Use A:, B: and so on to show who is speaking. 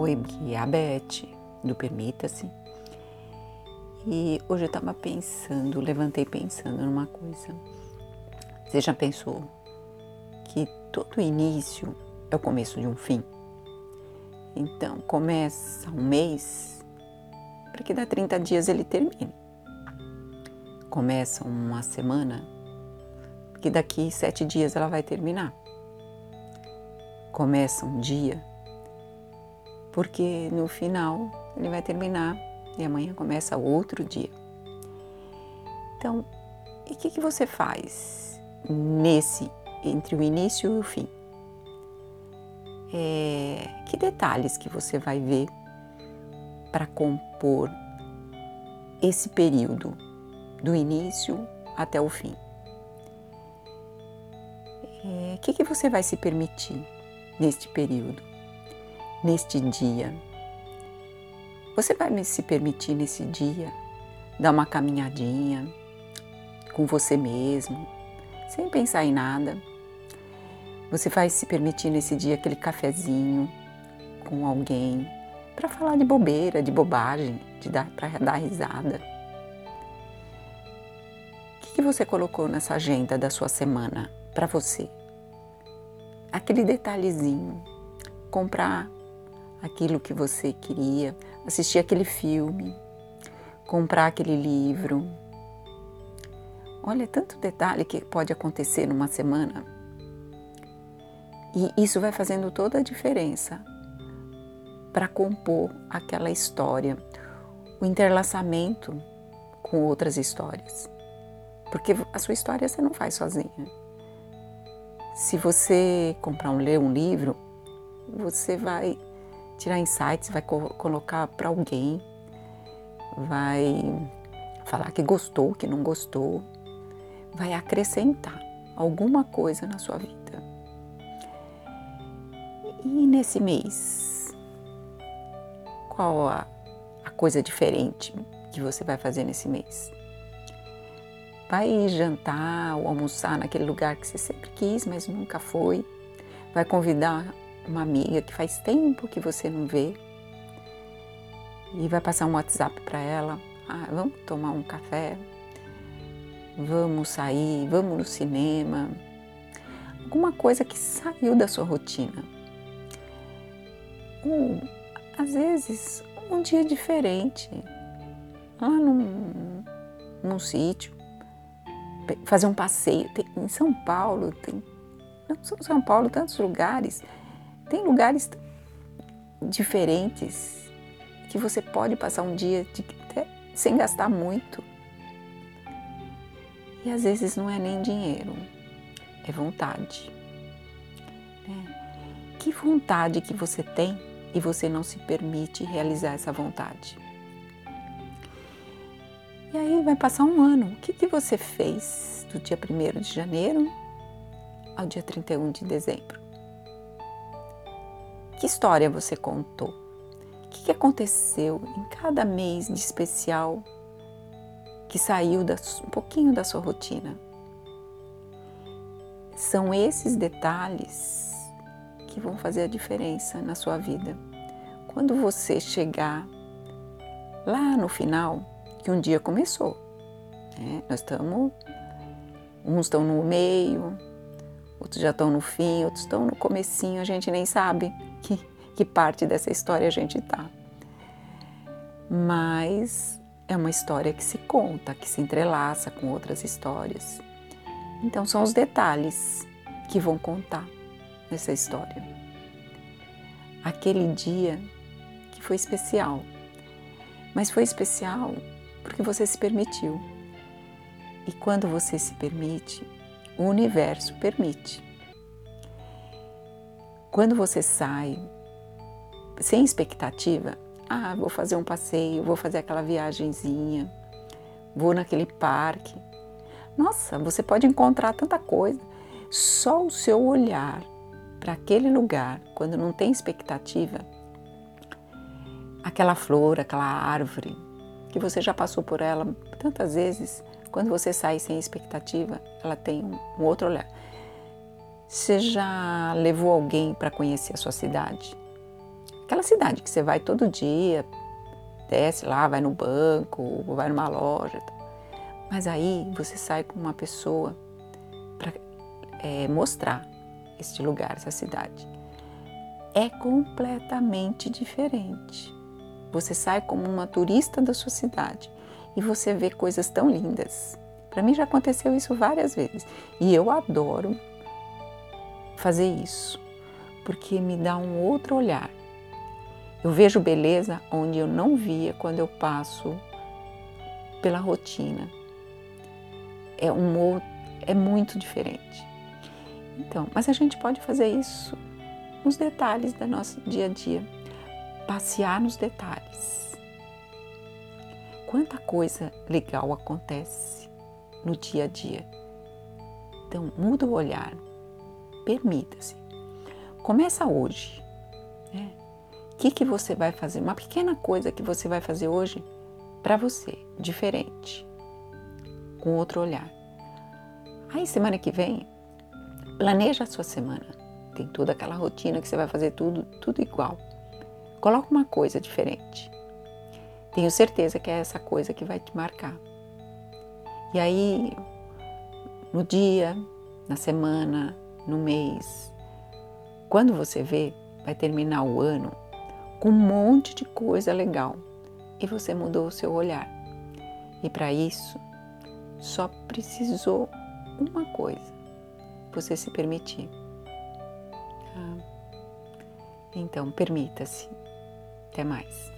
A: Oi, aqui é do Permita-se. E hoje eu estava pensando, levantei pensando numa coisa. Você já pensou que todo início é o começo de um fim? Então, começa um mês para que dá 30 dias ele termine. Começa uma semana, porque daqui sete dias ela vai terminar. Começa um dia, porque no final ele vai terminar e amanhã começa outro dia. Então, e o que, que você faz nesse, entre o início e o fim? É, que detalhes que você vai ver para compor esse período do início até o fim? O é, que, que você vai se permitir neste período, neste dia? Você vai se permitir nesse dia dar uma caminhadinha com você mesmo, sem pensar em nada? Você vai se permitir nesse dia aquele cafezinho com alguém para falar de bobeira, de bobagem, de dar para dar risada? O que, que você colocou nessa agenda da sua semana para você? Aquele detalhezinho, comprar aquilo que você queria, assistir aquele filme, comprar aquele livro. Olha, tanto detalhe que pode acontecer numa semana. E isso vai fazendo toda a diferença para compor aquela história, o interlaçamento com outras histórias. Porque a sua história você não faz sozinha. Se você comprar um ler um livro, você vai tirar insights, vai co colocar para alguém, vai falar que gostou, que não gostou, vai acrescentar alguma coisa na sua vida. E nesse mês, qual a, a coisa diferente que você vai fazer nesse mês? Vai jantar ou almoçar naquele lugar que você sempre quis, mas nunca foi. Vai convidar uma amiga que faz tempo que você não vê e vai passar um WhatsApp para ela. Ah, vamos tomar um café, vamos sair, vamos no cinema. Alguma coisa que saiu da sua rotina. Ou, às vezes, um dia diferente, lá num, num sítio, fazer um passeio. Tem, em São Paulo, tem, não só São Paulo, tantos lugares tem lugares diferentes que você pode passar um dia de, sem gastar muito. E às vezes não é nem dinheiro, é vontade. Né? Que vontade que você tem e você não se permite realizar essa vontade? E aí vai passar um ano. O que, que você fez do dia 1 de janeiro ao dia 31 de dezembro? Que história você contou? O que aconteceu em cada mês de especial que saiu da, um pouquinho da sua rotina? São esses detalhes que vão fazer a diferença na sua vida. Quando você chegar lá no final, que um dia começou, né? nós estamos, uns estão no meio, outros já estão no fim, outros estão no comecinho, a gente nem sabe que, que parte dessa história a gente está. Mas é uma história que se conta, que se entrelaça com outras histórias. Então são os detalhes que vão contar nessa história. Aquele dia que foi especial, mas foi especial porque você se permitiu. E quando você se permite, o universo permite. Quando você sai sem expectativa, ah, vou fazer um passeio, vou fazer aquela viagenzinha, vou naquele parque. Nossa, você pode encontrar tanta coisa. Só o seu olhar para aquele lugar, quando não tem expectativa, aquela flor, aquela árvore, que você já passou por ela tantas vezes, quando você sai sem expectativa, ela tem um outro olhar. Você já levou alguém para conhecer a sua cidade? aquela cidade que você vai todo dia, desce lá, vai no banco, vai numa loja. Mas aí você sai com uma pessoa para é, mostrar este lugar, essa cidade. É completamente diferente. Você sai como uma turista da sua cidade e você vê coisas tão lindas. Para mim já aconteceu isso várias vezes e eu adoro fazer isso porque me dá um outro olhar. Eu vejo beleza onde eu não via quando eu passo pela rotina. É um é muito diferente. Então, mas a gente pode fazer isso nos detalhes do nosso dia a dia, passear nos detalhes. Quanta coisa legal acontece no dia a dia. Então, muda o olhar, permita-se. Começa hoje. Né? O que, que você vai fazer? Uma pequena coisa que você vai fazer hoje para você, diferente, com outro olhar. Aí, semana que vem, planeja a sua semana. Tem toda aquela rotina que você vai fazer tudo, tudo igual. Coloca uma coisa diferente. Tenho certeza que é essa coisa que vai te marcar. E aí, no dia, na semana, no mês, quando você vê, vai terminar o ano com um monte de coisa legal e você mudou o seu olhar. E para isso, só precisou uma coisa: você se permitir. Ah. Então, permita-se. Até mais.